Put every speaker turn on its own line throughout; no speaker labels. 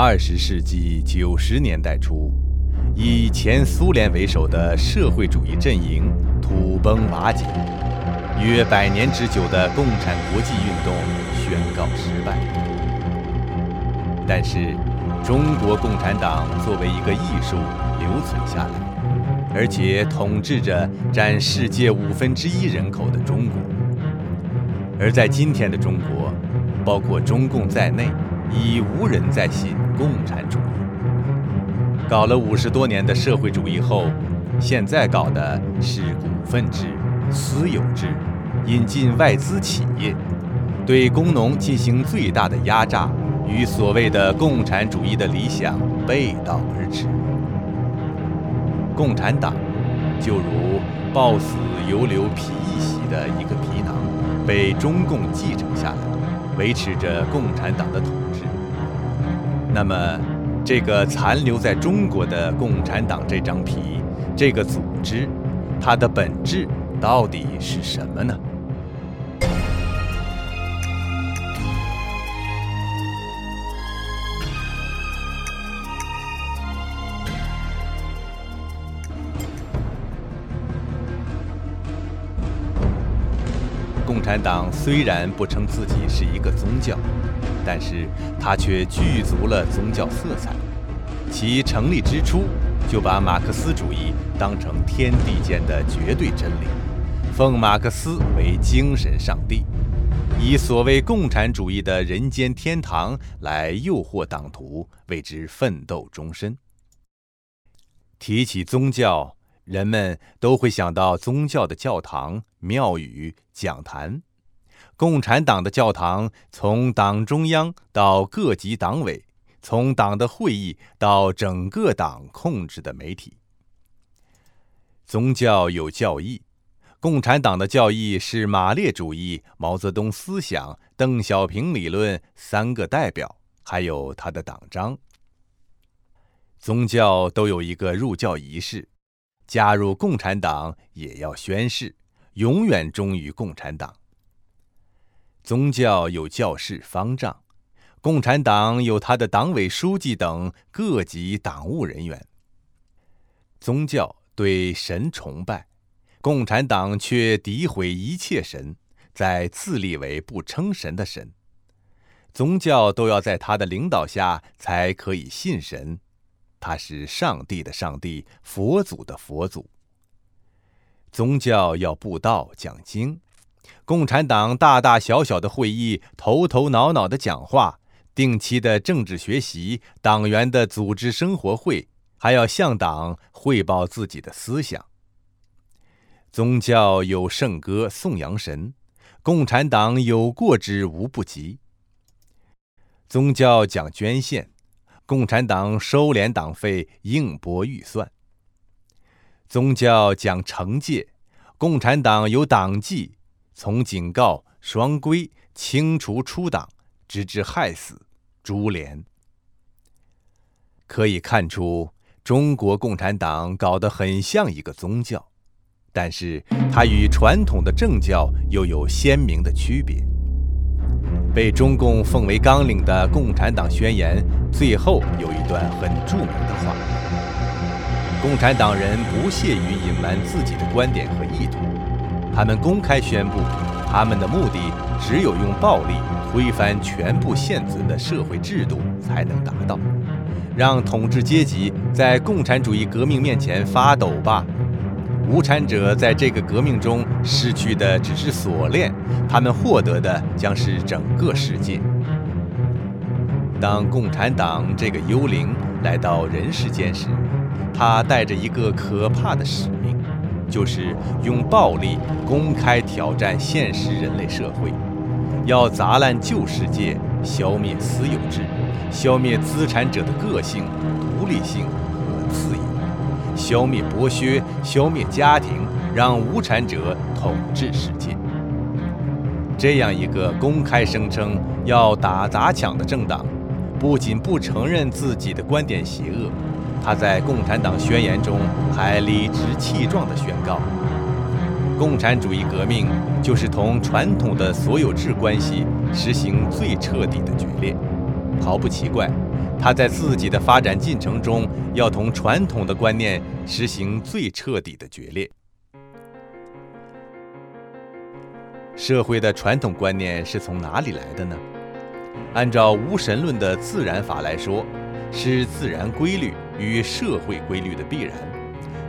二十世纪九十年代初，以前苏联为首的社会主义阵营土崩瓦解，约百年之久的共产国际运动宣告失败。但是，中国共产党作为一个艺术留存下来，而且统治着占世界五分之一人口的中国。而在今天的中国，包括中共在内，已无人再信共产主义。搞了五十多年的社会主义后，现在搞的是股份制、私有制，引进外资企业，对工农进行最大的压榨，与所谓的共产主义的理想背道而驰。共产党就如抱死犹留皮一袭的一个皮囊。被中共继承下来，维持着共产党的统治。那么，这个残留在中国的共产党这张皮，这个组织，它的本质到底是什么呢？共产党虽然不称自己是一个宗教，但是它却具足了宗教色彩。其成立之初，就把马克思主义当成天地间的绝对真理，奉马克思为精神上帝，以所谓共产主义的人间天堂来诱惑党徒，为之奋斗终身。提起宗教。人们都会想到宗教的教堂、庙宇、讲坛。共产党的教堂，从党中央到各级党委，从党的会议到整个党控制的媒体。宗教有教义，共产党的教义是马列主义、毛泽东思想、邓小平理论三个代表，还有他的党章。宗教都有一个入教仪式。加入共产党也要宣誓，永远忠于共产党。宗教有教士方丈，共产党有他的党委书记等各级党务人员。宗教对神崇拜，共产党却诋毁一切神，在自立为不称神的神。宗教都要在他的领导下才可以信神。他是上帝的上帝，佛祖的佛祖。宗教要布道讲经，共产党大大小小的会议，头头脑脑的讲话，定期的政治学习，党员的组织生活会，还要向党汇报自己的思想。宗教有圣歌颂扬神，共产党有过之无不及。宗教讲捐献。共产党收敛党费，应拨预算。宗教讲惩戒，共产党有党纪，从警告、双规、清除出党，直至害死、株连。可以看出，中国共产党搞得很像一个宗教，但是它与传统的政教又有鲜明的区别。被中共奉为纲领的《共产党宣言》最后有一段很著名的话：“共产党人不屑于隐瞒自己的观点和意图，他们公开宣布，他们的目的只有用暴力推翻全部现存的社会制度才能达到，让统治阶级在共产主义革命面前发抖吧。”无产者在这个革命中失去的只是锁链，他们获得的将是整个世界。当共产党这个幽灵来到人世间时，他带着一个可怕的使命，就是用暴力公开挑战现实人类社会，要砸烂旧世界，消灭私有制，消灭资产者的个性、独立性和自由。消灭剥削，消灭家庭，让无产者统治世界。这样一个公开声称要打砸抢的政党，不仅不承认自己的观点邪恶，他在《共产党宣言》中还理直气壮地宣告：共产主义革命就是同传统的所有制关系实行最彻底的决裂。毫不奇怪，他在自己的发展进程中要同传统的观念实行最彻底的决裂。社会的传统观念是从哪里来的呢？按照无神论的自然法来说，是自然规律与社会规律的必然，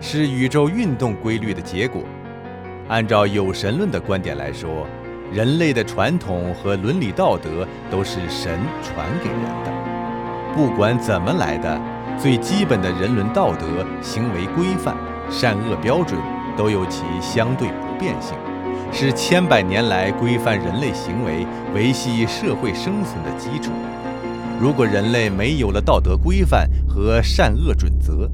是宇宙运动规律的结果。按照有神论的观点来说，人类的传统和伦理道德都是神传给人的，不管怎么来的，最基本的人伦道德、行为规范、善恶标准都有其相对不变性。是千百年来规范人类行为、维系社会生存的基础。如果人类没有了道德规范和善恶准则，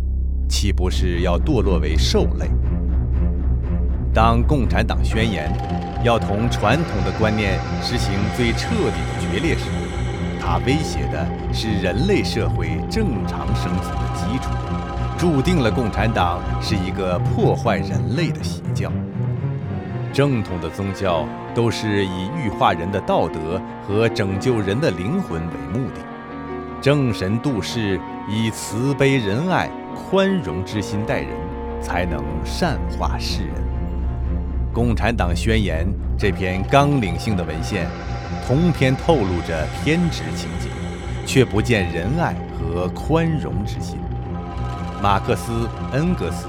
岂不是要堕落为兽类？当共产党宣言要同传统的观念实行最彻底的决裂时，它威胁的是人类社会正常生存的基础，注定了共产党是一个破坏人类的邪教。正统的宗教都是以欲化人的道德和拯救人的灵魂为目的，正神度世，以慈悲仁爱、宽容之心待人，才能善化世人。共产党宣言这篇纲领性的文献，通篇透露着偏执情节，却不见仁爱和宽容之心。马克思、恩格斯。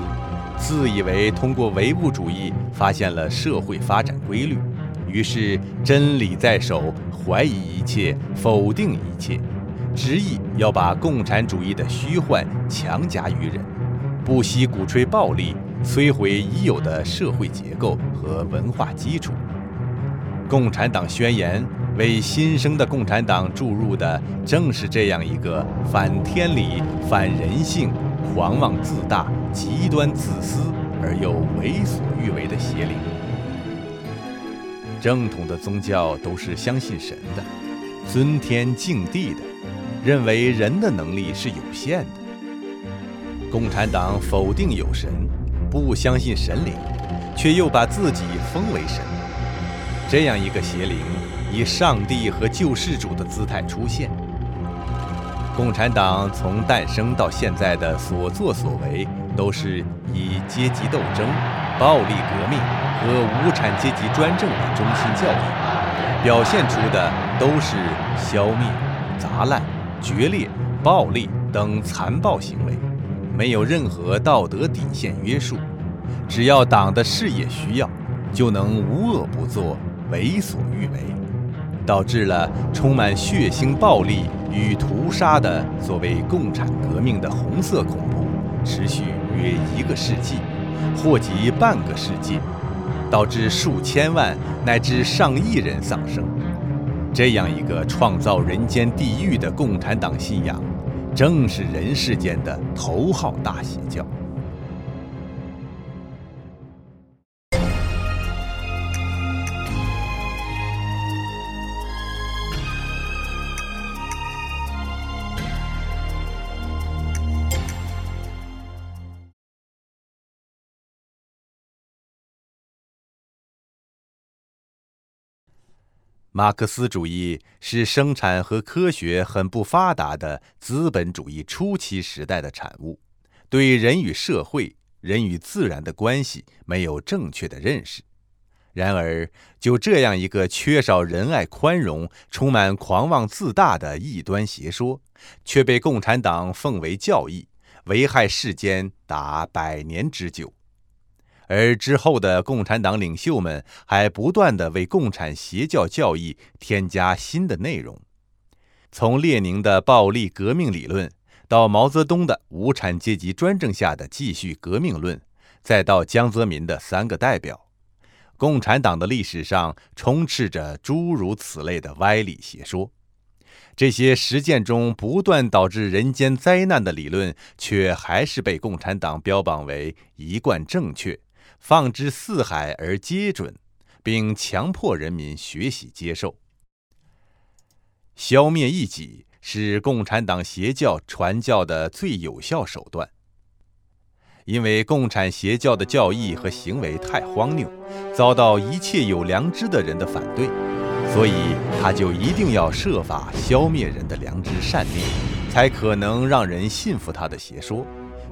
自以为通过唯物主义发现了社会发展规律，于是真理在手，怀疑一切，否定一切，执意要把共产主义的虚幻强加于人，不惜鼓吹暴力，摧毁已有的社会结构和文化基础。共产党宣言为新生的共产党注入的，正是这样一个反天理、反人性。狂妄自大、极端自私而又为所欲为的邪灵。正统的宗教都是相信神的，尊天敬地的，认为人的能力是有限的。共产党否定有神，不相信神灵，却又把自己封为神。这样一个邪灵，以上帝和救世主的姿态出现。共产党从诞生到现在的所作所为，都是以阶级斗争、暴力革命和无产阶级专政为中心教义，表现出的都是消灭、砸烂、决裂、暴力等残暴行为，没有任何道德底线约束，只要党的事业需要，就能无恶不作、为所欲为。导致了充满血腥暴力与屠杀的所谓共产革命的红色恐怖，持续约一个世纪，或及半个世纪，导致数千万乃至上亿人丧生。这样一个创造人间地狱的共产党信仰，正是人世间的头号大邪教。马克思主义是生产和科学很不发达的资本主义初期时代的产物，对人与社会、人与自然的关系没有正确的认识。然而，就这样一个缺少仁爱、宽容、充满狂妄自大的异端邪说，却被共产党奉为教义，危害世间达百年之久。而之后的共产党领袖们还不断地为共产邪教教义添加新的内容，从列宁的暴力革命理论，到毛泽东的无产阶级专政下的继续革命论，再到江泽民的三个代表，共产党的历史上充斥着诸如此类的歪理邪说。这些实践中不断导致人间灾难的理论，却还是被共产党标榜为一贯正确。放之四海而皆准，并强迫人民学习接受。消灭异己是共产党邪教传教的最有效手段。因为共产邪教的教义和行为太荒谬，遭到一切有良知的人的反对，所以他就一定要设法消灭人的良知善念，才可能让人信服他的邪说。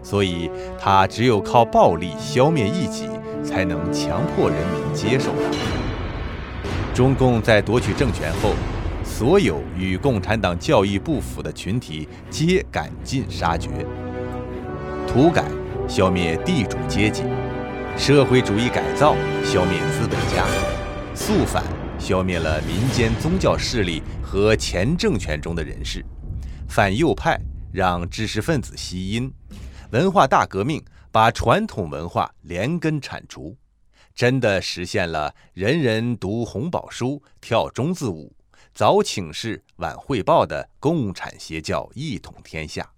所以他只有靠暴力消灭异己，才能强迫人民接受他。中共在夺取政权后，所有与共产党教义不符的群体皆赶尽杀绝。土改消灭地主阶级，社会主义改造消灭资本家，肃反消灭了民间宗教势力和前政权中的人士，反右派让知识分子吸阴，文化大革命把传统文化连根铲除，真的实现了人人读红宝书、跳中字舞、早请示晚汇报的共产邪教一统天下。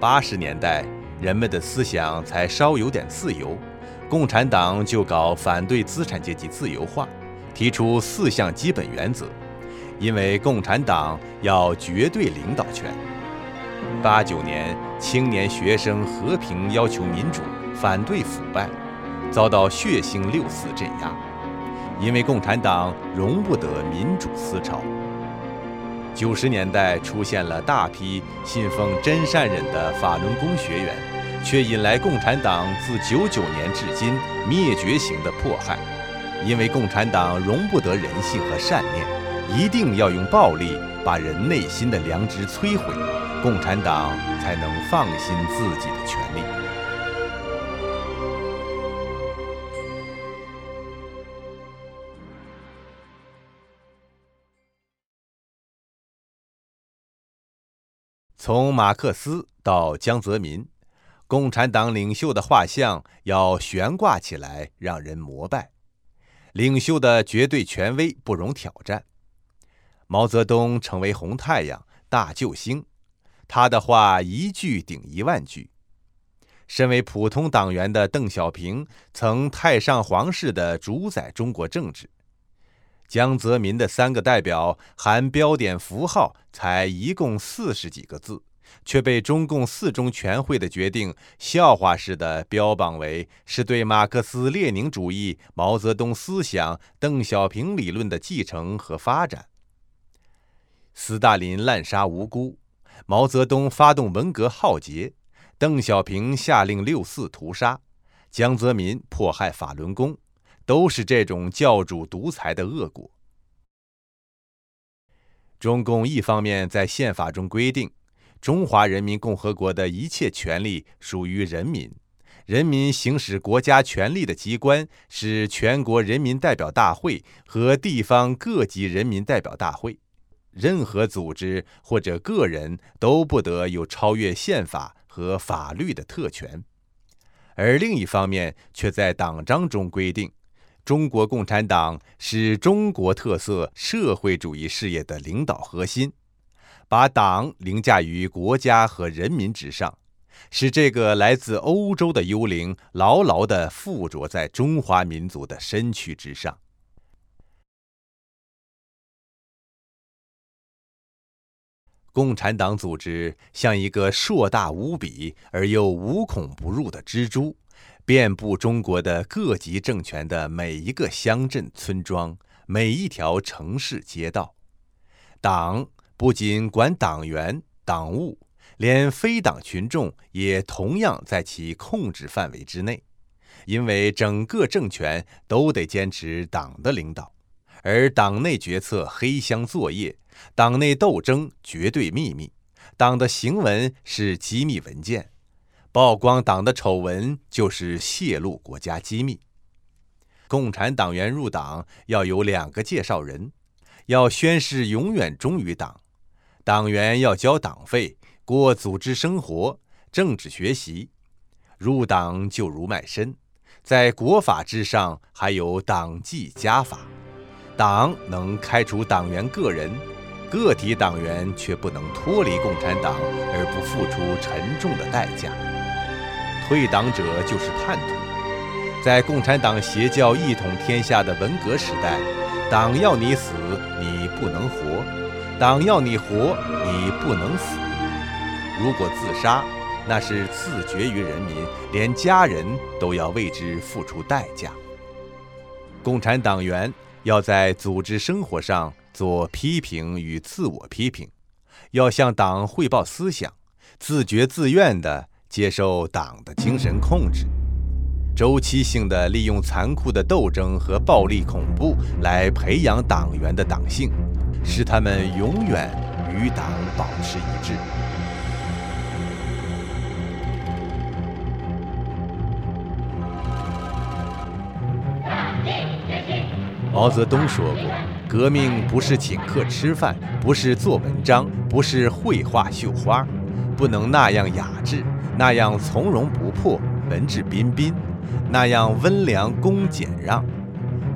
八十年代，人们的思想才稍有点自由，共产党就搞反对资产阶级自由化，提出四项基本原则，因为共产党要绝对领导权。八九年，青年学生和平要求民主，反对腐败，遭到血腥六四镇压，因为共产党容不得民主思潮。九十年代出现了大批信奉真善忍的法轮功学员，却引来共产党自九九年至今灭绝型的迫害。因为共产党容不得人性和善念，一定要用暴力把人内心的良知摧毁，共产党才能放心自己的权利。从马克思到江泽民，共产党领袖的画像要悬挂起来，让人膜拜。领袖的绝对权威不容挑战。毛泽东成为红太阳、大救星，他的话一句顶一万句。身为普通党员的邓小平曾太上皇似的主宰中国政治。江泽民的三个代表含标点符号才一共四十几个字，却被中共四中全会的决定笑话似的标榜为是对马克思列宁主义、毛泽东思想、邓小平理论的继承和发展。斯大林滥杀无辜，毛泽东发动文革浩劫，邓小平下令六四屠杀，江泽民迫害法轮功。都是这种教主独裁的恶果。中共一方面在宪法中规定，中华人民共和国的一切权利属于人民，人民行使国家权力的机关是全国人民代表大会和地方各级人民代表大会，任何组织或者个人都不得有超越宪法和法律的特权。而另一方面却在党章中规定。中国共产党是中国特色社会主义事业的领导核心，把党凌驾于国家和人民之上，使这个来自欧洲的幽灵牢牢地附着在中华民族的身躯之上。共产党组织像一个硕大无比而又无孔不入的蜘蛛。遍布中国的各级政权的每一个乡镇村庄，每一条城市街道，党不仅管党员党务，连非党群众也同样在其控制范围之内。因为整个政权都得坚持党的领导，而党内决策黑箱作业，党内斗争绝对秘密，党的行文是机密文件。曝光党的丑闻就是泄露国家机密。共产党员入党要有两个介绍人，要宣誓永远忠于党。党员要交党费，过组织生活、政治学习。入党就如卖身，在国法之上还有党纪家法。党能开除党员个人，个体党员却不能脱离共产党而不付出沉重的代价。退党者就是叛徒。在共产党邪教一统天下的文革时代，党要你死，你不能活；党要你活，你不能死。如果自杀，那是自绝于人民，连家人都要为之付出代价。共产党员要在组织生活上做批评与自我批评，要向党汇报思想，自觉自愿地接受党的精神控制，周期性的利用残酷的斗争和暴力恐怖来培养党员的党性，使他们永远与党保持一致。毛泽东说过：“革命不是请客吃饭，不是做文章，不是绘画绣花，不能那样雅致，那样从容不迫，文质彬彬，那样温良恭俭让。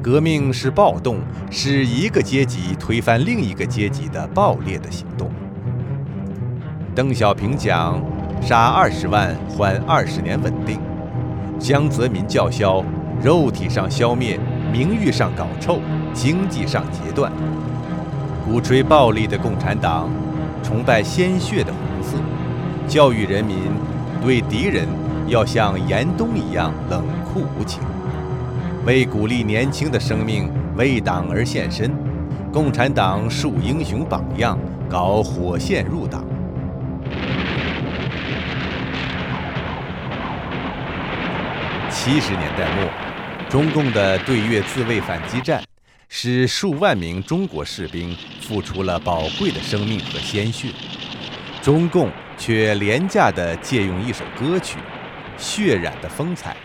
革命是暴动，是一个阶级推翻另一个阶级的暴烈的行动。”邓小平讲：“杀二十万换二十年稳定。”江泽民叫嚣：“肉体上消灭。”名誉上搞臭，经济上截断，鼓吹暴力的共产党，崇拜鲜血的红色，教育人民对敌人要像严冬一样冷酷无情。为鼓励年轻的生命为党而献身，共产党树英雄榜样，搞火线入党。七十年代末。中共的对越自卫反击战，使数万名中国士兵付出了宝贵的生命和鲜血，中共却廉价地借用一首歌曲，血染的风采，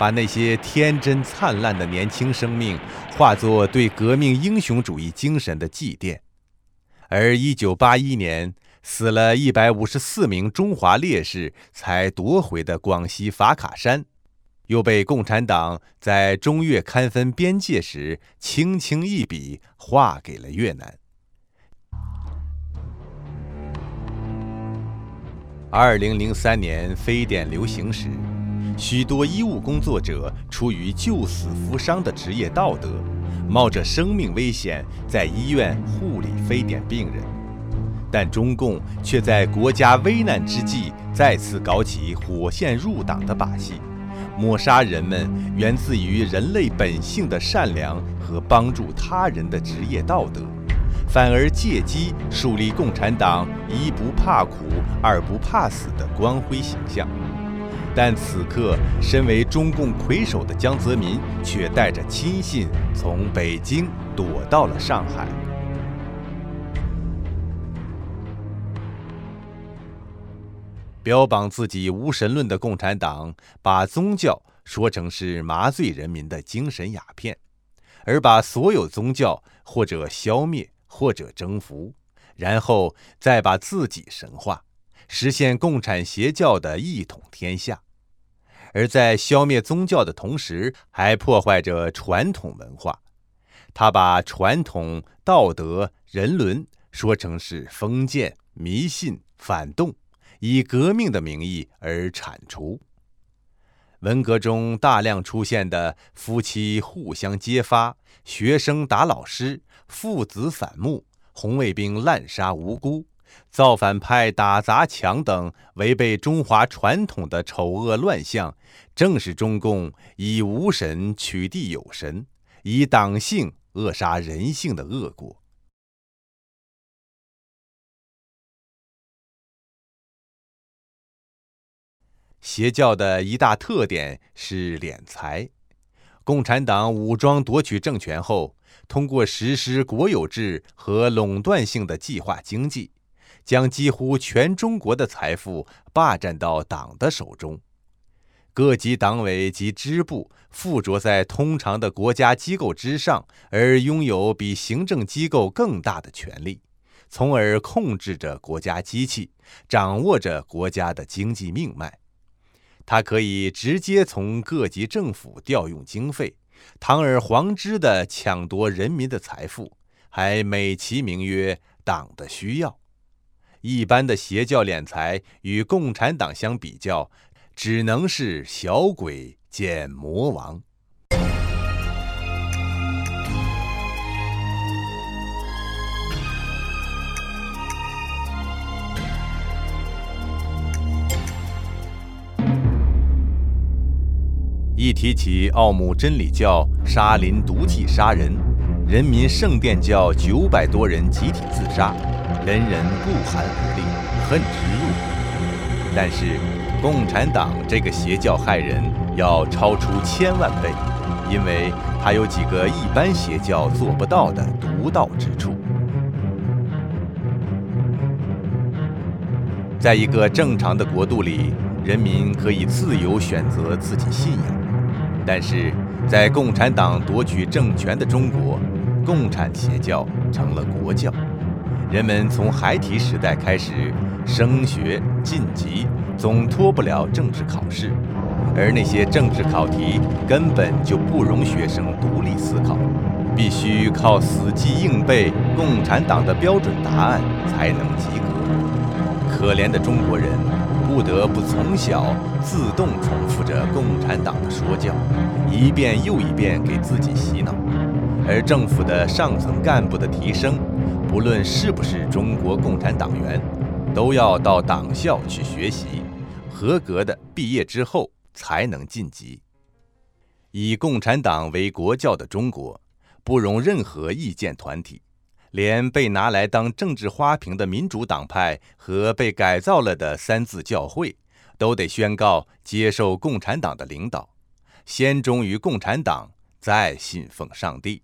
把那些天真灿烂的年轻生命化作对革命英雄主义精神的祭奠。而1981年死了一百五十四名中华烈士才夺回的广西法卡山。又被共产党在中越勘分边界时轻轻一笔划给了越南。二零零三年非典流行时，许多医务工作者出于救死扶伤的职业道德，冒着生命危险在医院护理非典病人，但中共却在国家危难之际再次搞起火线入党的把戏。抹杀人们源自于人类本性的善良和帮助他人的职业道德，反而借机树立共产党一不怕苦、二不怕死的光辉形象。但此刻，身为中共魁首的江泽民却带着亲信从北京躲到了上海。标榜自己无神论的共产党，把宗教说成是麻醉人民的精神鸦片，而把所有宗教或者消灭，或者征服，然后再把自己神化，实现共产邪教的一统天下。而在消灭宗教的同时，还破坏着传统文化。他把传统道德、人伦说成是封建、迷信、反动。以革命的名义而铲除。文革中大量出现的夫妻互相揭发、学生打老师、父子反目、红卫兵滥杀无辜、造反派打砸抢等违背中华传统的丑恶乱象，正是中共以无神取缔有神，以党性扼杀人性的恶果。邪教的一大特点是敛财。共产党武装夺取政权后，通过实施国有制和垄断性的计划经济，将几乎全中国的财富霸占到党的手中。各级党委及支部附着在通常的国家机构之上，而拥有比行政机构更大的权力，从而控制着国家机器，掌握着国家的经济命脉。他可以直接从各级政府调用经费，堂而皇之地抢夺人民的财富，还美其名曰“党的需要”。一般的邪教敛财，与共产党相比较，只能是小鬼见魔王。一提起奥姆真理教，沙林毒气杀人。人民圣殿教九百多人集体自杀，人人不寒而栗，恨之入骨。但是，共产党这个邪教害人要超出千万倍，因为它有几个一般邪教做不到的独到之处。在一个正常的国度里，人民可以自由选择自己信仰。但是在共产党夺取政权的中国，共产邪教成了国教。人们从孩提时代开始升学晋级，总脱不了政治考试，而那些政治考题根本就不容学生独立思考，必须靠死记硬背共产党的标准答案才能及格。可怜的中国人。不得不从小自动重复着共产党的说教，一遍又一遍给自己洗脑。而政府的上层干部的提升，不论是不是中国共产党员，都要到党校去学习，合格的毕业之后才能晋级。以共产党为国教的中国，不容任何意见团体。连被拿来当政治花瓶的民主党派和被改造了的三自教会，都得宣告接受共产党的领导，先忠于共产党，再信奉上帝。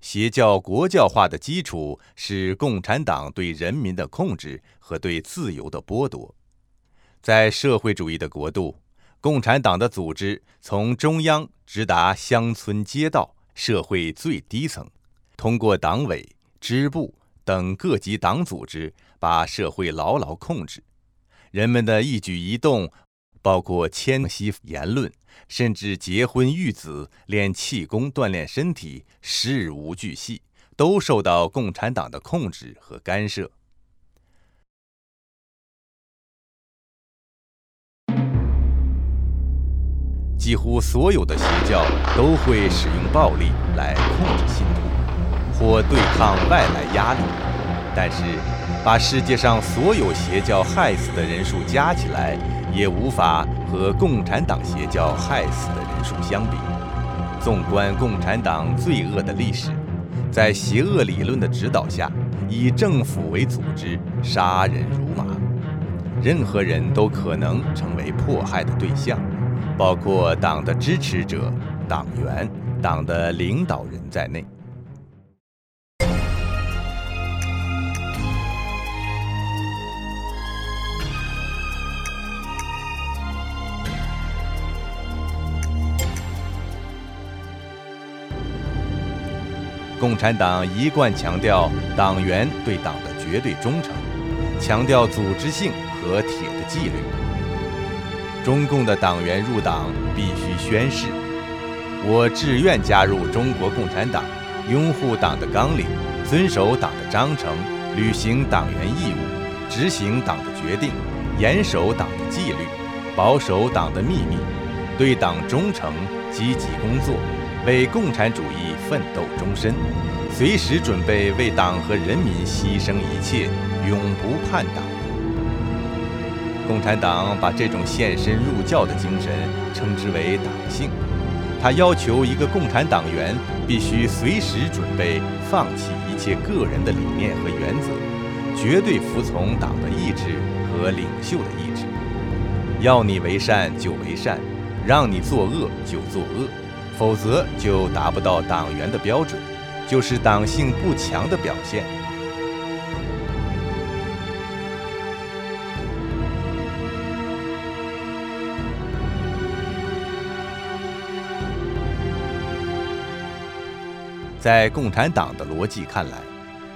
邪教国教化的基础是共产党对人民的控制和对自由的剥夺，在社会主义的国度。共产党的组织从中央直达乡村街道、社会最低层，通过党委、支部等各级党组织把社会牢牢控制。人们的一举一动，包括迁徙、言论，甚至结婚育子、练气功、锻炼身体，事无巨细，都受到共产党的控制和干涉。几乎所有的邪教都会使用暴力来控制信徒，或对抗外来压力。但是，把世界上所有邪教害死的人数加起来，也无法和共产党邪教害死的人数相比。纵观共产党罪恶的历史，在邪恶理论的指导下，以政府为组织，杀人如麻，任何人都可能成为迫害的对象。包括党的支持者、党员、党的领导人在内。共产党一贯强调党员对党的绝对忠诚，强调组织性和铁的纪律。中共的党员入党必须宣誓：“我志愿加入中国共产党，拥护党的纲领，遵守党的章程，履行党员义务，执行党的决定，严守党的纪律，保守党的秘密，对党忠诚，积极工作，为共产主义奋斗终身，随时准备为党和人民牺牲一切，永不叛党。”共产党把这种献身入教的精神称之为党性。他要求一个共产党员必须随时准备放弃一切个人的理念和原则，绝对服从党的意志和领袖的意志。要你为善就为善，让你作恶就作恶，否则就达不到党员的标准，就是党性不强的表现。在共产党的逻辑看来，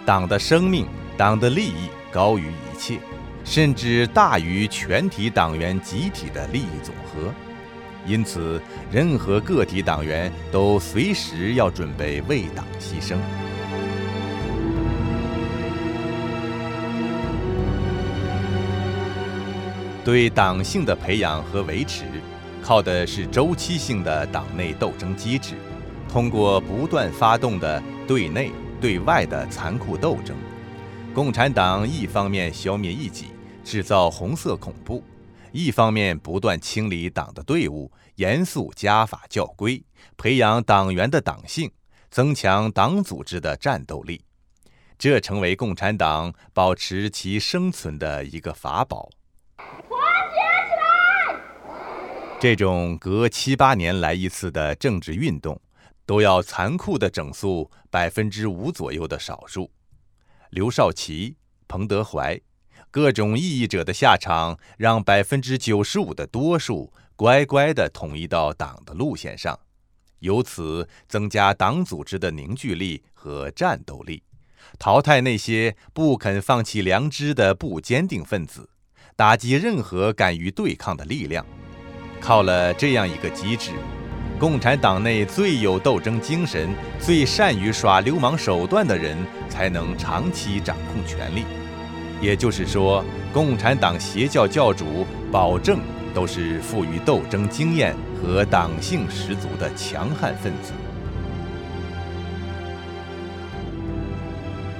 党的生命、党的利益高于一切，甚至大于全体党员集体的利益总和。因此，任何个体党员都随时要准备为党牺牲。对党性的培养和维持，靠的是周期性的党内斗争机制。通过不断发动的对内对外的残酷斗争，共产党一方面消灭异己，制造红色恐怖，一方面不断清理党的队伍，严肃家法教规，培养党员的党性，增强党组织的战斗力，这成为共产党保持其生存的一个法宝。团结起来这种隔七八年来一次的政治运动，都要残酷地整肃百分之五左右的少数。刘少奇、彭德怀，各种异议者的下场，让百分之九十五的多数乖乖地统一到党的路线上，由此增加党组织的凝聚力和战斗力，淘汰那些不肯放弃良知的不坚定分子，打击任何敢于对抗的力量。靠了这样一个机制，共产党内最有斗争精神、最善于耍流氓手段的人才能长期掌控权力。也就是说，共产党邪教教主保证都是富于斗争经验和党性十足的强悍分子。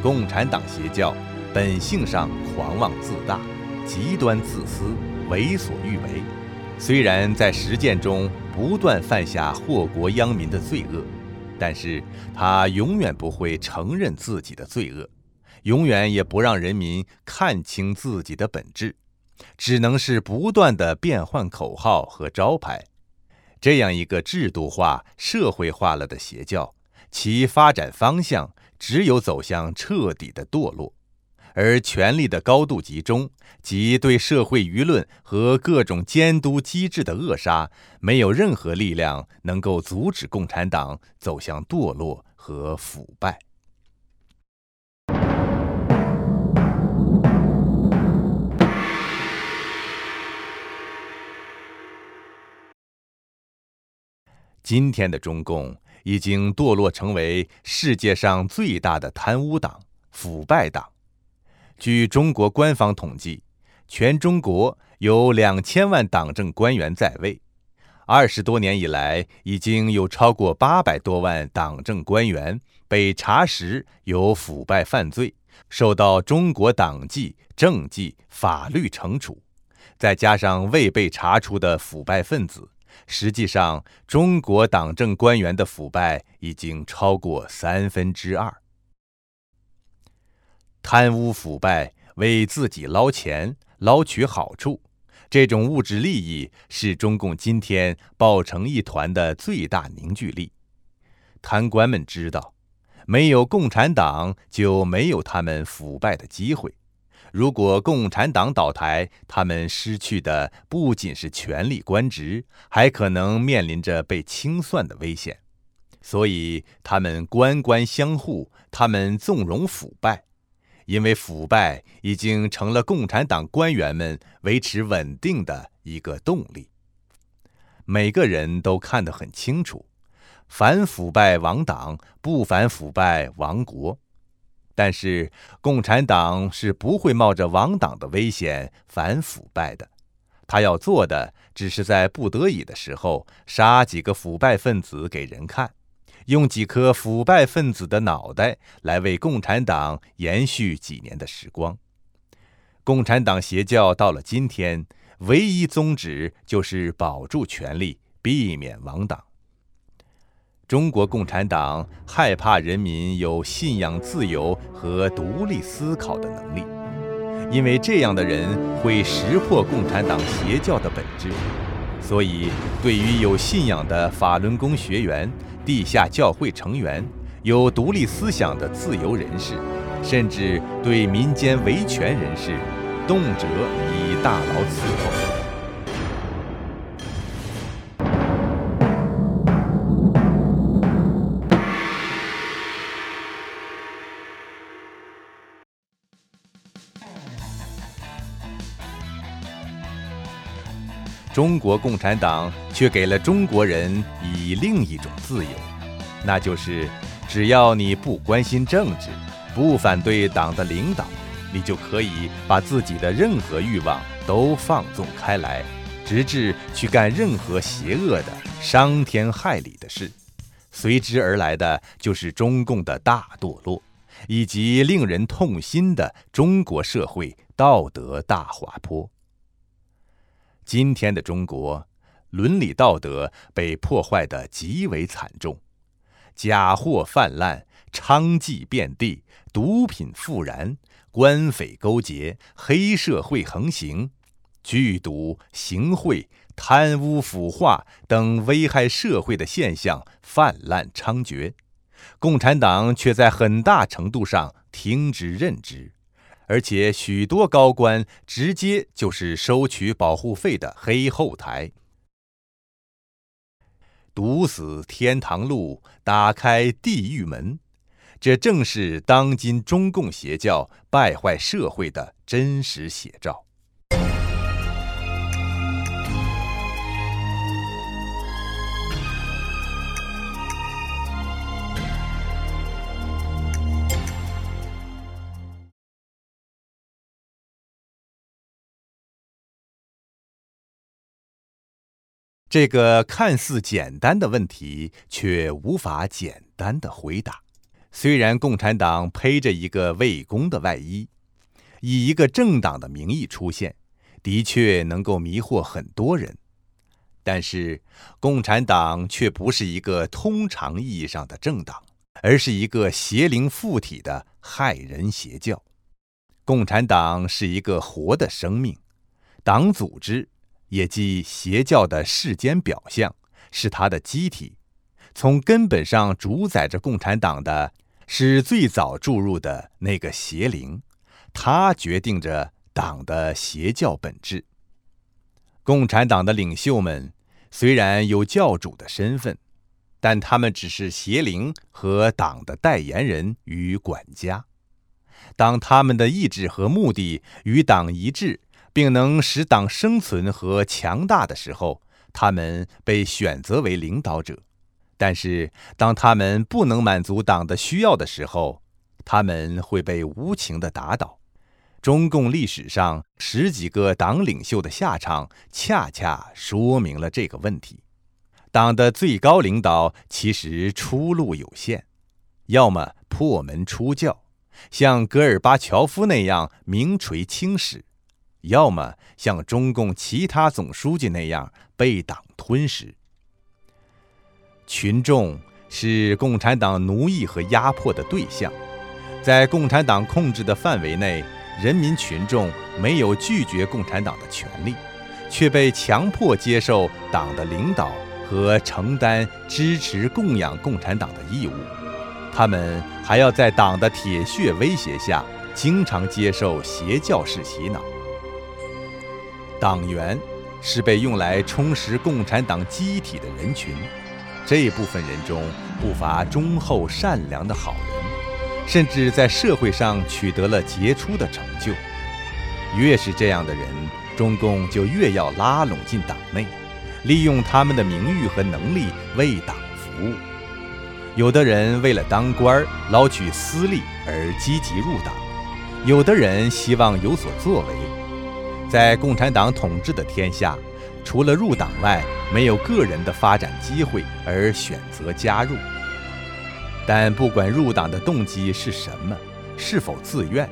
共产党邪教本性上狂妄自大、极端自私、为所欲为。虽然在实践中不断犯下祸国殃民的罪恶，但是他永远不会承认自己的罪恶，永远也不让人民看清自己的本质，只能是不断的变换口号和招牌。这样一个制度化、社会化了的邪教，其发展方向只有走向彻底的堕落。而权力的高度集中及对社会舆论和各种监督机制的扼杀，没有任何力量能够阻止共产党走向堕落和腐败。今天的中共已经堕落成为世界上最大的贪污党、腐败党。据中国官方统计，全中国有两千万党政官员在位。二十多年以来，已经有超过八百多万党政官员被查实有腐败犯罪，受到中国党纪、政纪、法律惩处。再加上未被查出的腐败分子，实际上，中国党政官员的腐败已经超过三分之二。贪污腐败，为自己捞钱、捞取好处，这种物质利益是中共今天抱成一团的最大凝聚力。贪官们知道，没有共产党就没有他们腐败的机会。如果共产党倒台，他们失去的不仅是权力官职，还可能面临着被清算的危险。所以，他们官官相护，他们纵容腐败。因为腐败已经成了共产党官员们维持稳定的一个动力。每个人都看得很清楚，反腐败亡党，不反腐败亡国。但是共产党是不会冒着亡党的危险反腐败的，他要做的只是在不得已的时候杀几个腐败分子给人看。用几颗腐败分子的脑袋来为共产党延续几年的时光。共产党邪教到了今天，唯一宗旨就是保住权力，避免亡党。中国共产党害怕人民有信仰自由和独立思考的能力，因为这样的人会识破共产党邪教的本质。所以，对于有信仰的法轮功学员。地下教会成员，有独立思想的自由人士，甚至对民间维权人士，动辄以大牢伺候。中国共产党却给了中国人以另一种自由，那就是只要你不关心政治，不反对党的领导，你就可以把自己的任何欲望都放纵开来，直至去干任何邪恶的、伤天害理的事。随之而来的就是中共的大堕落，以及令人痛心的中国社会道德大滑坡。今天的中国，伦理道德被破坏得极为惨重，假货泛滥，娼妓遍地，毒品复燃，官匪勾结，黑社会横行，剧毒、行贿、贪污腐化等危害社会的现象泛滥猖獗，共产党却在很大程度上听之任之。而且许多高官直接就是收取保护费的黑后台，堵死天堂路，打开地狱门，这正是当今中共邪教败坏社会的真实写照。这个看似简单的问题，却无法简单的回答。虽然共产党披着一个为公的外衣，以一个政党的名义出现，的确能够迷惑很多人，但是共产党却不是一个通常意义上的政党，而是一个邪灵附体的害人邪教。共产党是一个活的生命，党组织。也即邪教的世间表象，是它的机体。从根本上主宰着共产党的是最早注入的那个邪灵，它决定着党的邪教本质。共产党的领袖们虽然有教主的身份，但他们只是邪灵和党的代言人与管家。当他们的意志和目的与党一致。并能使党生存和强大的时候，他们被选择为领导者；但是，当他们不能满足党的需要的时候，他们会被无情地打倒。中共历史上十几个党领袖的下场，恰恰说明了这个问题。党的最高领导其实出路有限：要么破门出教，像戈尔巴乔夫那样名垂青史。要么像中共其他总书记那样被党吞噬。群众是共产党奴役和压迫的对象，在共产党控制的范围内，人民群众没有拒绝共产党的权利，却被强迫接受党的领导和承担支持供养共产党的义务。他们还要在党的铁血威胁下，经常接受邪教式洗脑。党员是被用来充实共产党机体的人群，这部分人中不乏忠厚善良的好人，甚至在社会上取得了杰出的成就。越是这样的人，中共就越要拉拢进党内，利用他们的名誉和能力为党服务。有的人为了当官捞取私利而积极入党，有的人希望有所作为。在共产党统治的天下，除了入党外，没有个人的发展机会而选择加入。但不管入党的动机是什么，是否自愿，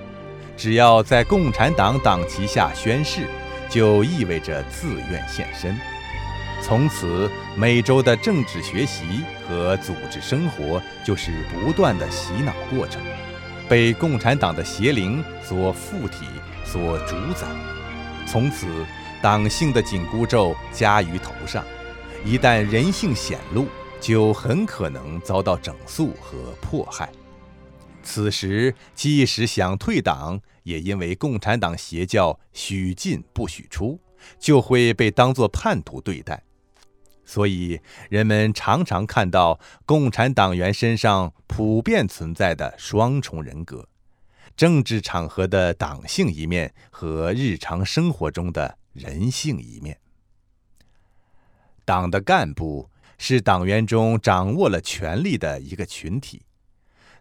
只要在共产党党旗下宣誓，就意味着自愿献身。从此，每周的政治学习和组织生活就是不断的洗脑过程，被共产党的邪灵所附体、所主宰。从此，党性的紧箍咒加于头上，一旦人性显露，就很可能遭到整肃和迫害。此时，即使想退党，也因为共产党邪教许进不许出，就会被当作叛徒对待。所以，人们常常看到共产党员身上普遍存在的双重人格。政治场合的党性一面和日常生活中的人性一面。党的干部是党员中掌握了权力的一个群体，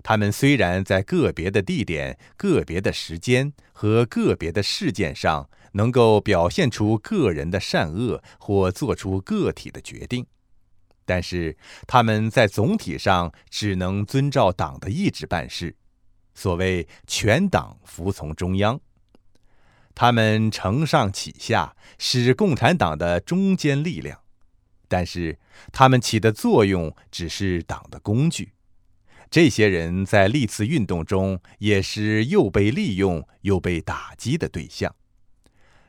他们虽然在个别的地点、个别的时间和个别的事件上能够表现出个人的善恶或做出个体的决定，但是他们在总体上只能遵照党的意志办事。所谓全党服从中央。他们承上启下，是共产党的中坚力量，但是他们起的作用只是党的工具。这些人在历次运动中也是又被利用又被打击的对象。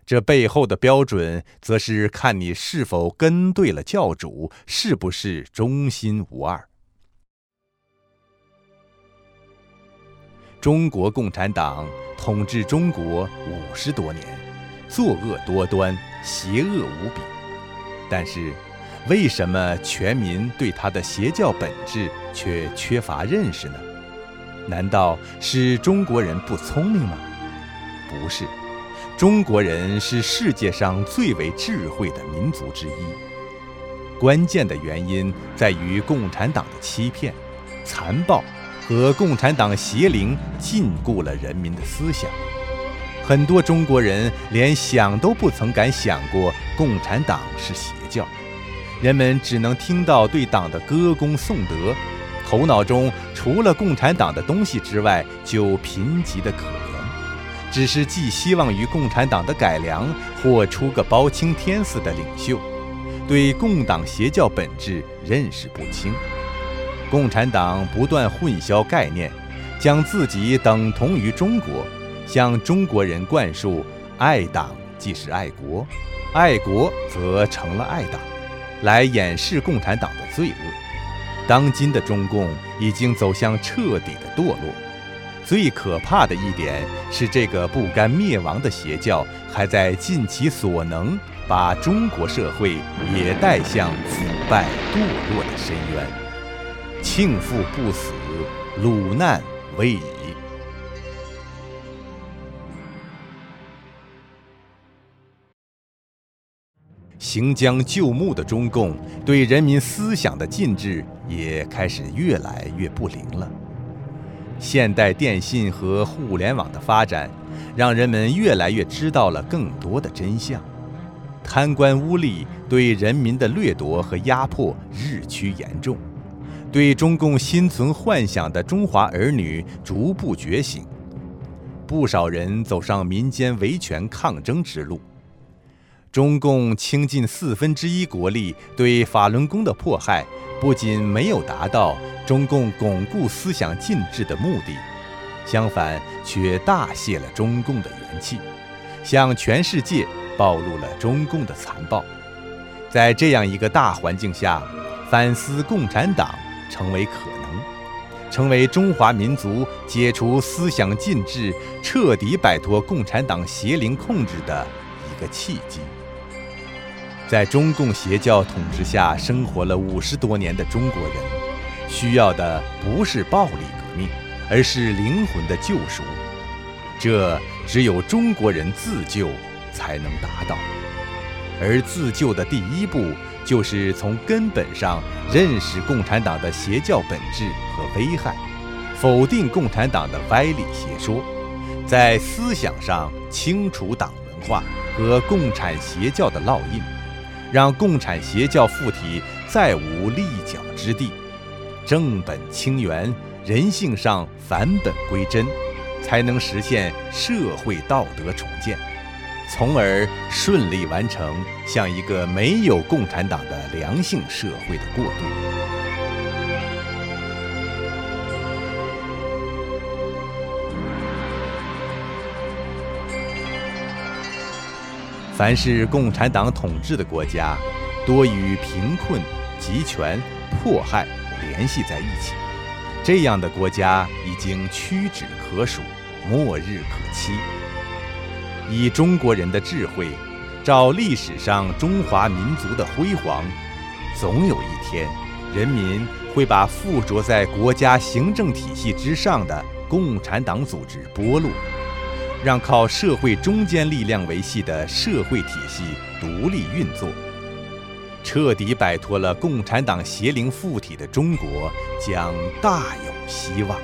这背后的标准，则是看你是否跟对了教主，是不是忠心无二。中国共产党统治中国五十多年，作恶多端，邪恶无比。但是，为什么全民对他的邪教本质却缺乏认识呢？难道是中国人不聪明吗？不是，中国人是世界上最为智慧的民族之一。关键的原因在于共产党的欺骗、残暴。和共产党邪灵禁锢了人民的思想，很多中国人连想都不曾敢想过共产党是邪教，人们只能听到对党的歌功颂德，头脑中除了共产党的东西之外就贫瘠的可怜，只是寄希望于共产党的改良或出个包青天似的领袖，对共党邪教本质认识不清。共产党不断混淆概念，将自己等同于中国，向中国人灌输“爱党即是爱国，爱国则成了爱党”，来掩饰共产党的罪恶。当今的中共已经走向彻底的堕落。最可怕的一点是，这个不甘灭亡的邪教还在尽其所能，把中国社会也带向腐败堕落的深渊。庆父不死，鲁难未已。行将就木的中共，对人民思想的禁制也开始越来越不灵了。现代电信和互联网的发展，让人们越来越知道了更多的真相。贪官污吏对人民的掠夺和压迫日趋严重。对中共心存幻想的中华儿女逐步觉醒，不少人走上民间维权抗争之路。中共倾尽四分之一国力对法轮功的迫害，不仅没有达到中共巩固思想禁制的目的，相反，却大泄了中共的元气，向全世界暴露了中共的残暴。在这样一个大环境下，反思共产党。成为可能，成为中华民族解除思想禁制、彻底摆脱共产党邪灵控制的一个契机。在中共邪教统治下生活了五十多年的中国人，需要的不是暴力革命，而是灵魂的救赎。这只有中国人自救才能达到，而自救的第一步。就是从根本上认识共产党的邪教本质和危害，否定共产党的歪理邪说，在思想上清除党文化和共产邪教的烙印，让共产邪教附体再无立脚之地，正本清源，人性上返本归真，才能实现社会道德重建。从而顺利完成向一个没有共产党的良性社会的过渡。凡是共产党统治的国家，多与贫困、集权、迫害联系在一起，这样的国家已经屈指可数，末日可期。以中国人的智慧，照历史上中华民族的辉煌，总有一天，人民会把附着在国家行政体系之上的共产党组织剥落，让靠社会中坚力量维系的社会体系独立运作，彻底摆脱了共产党邪灵附体的中国将大有希望。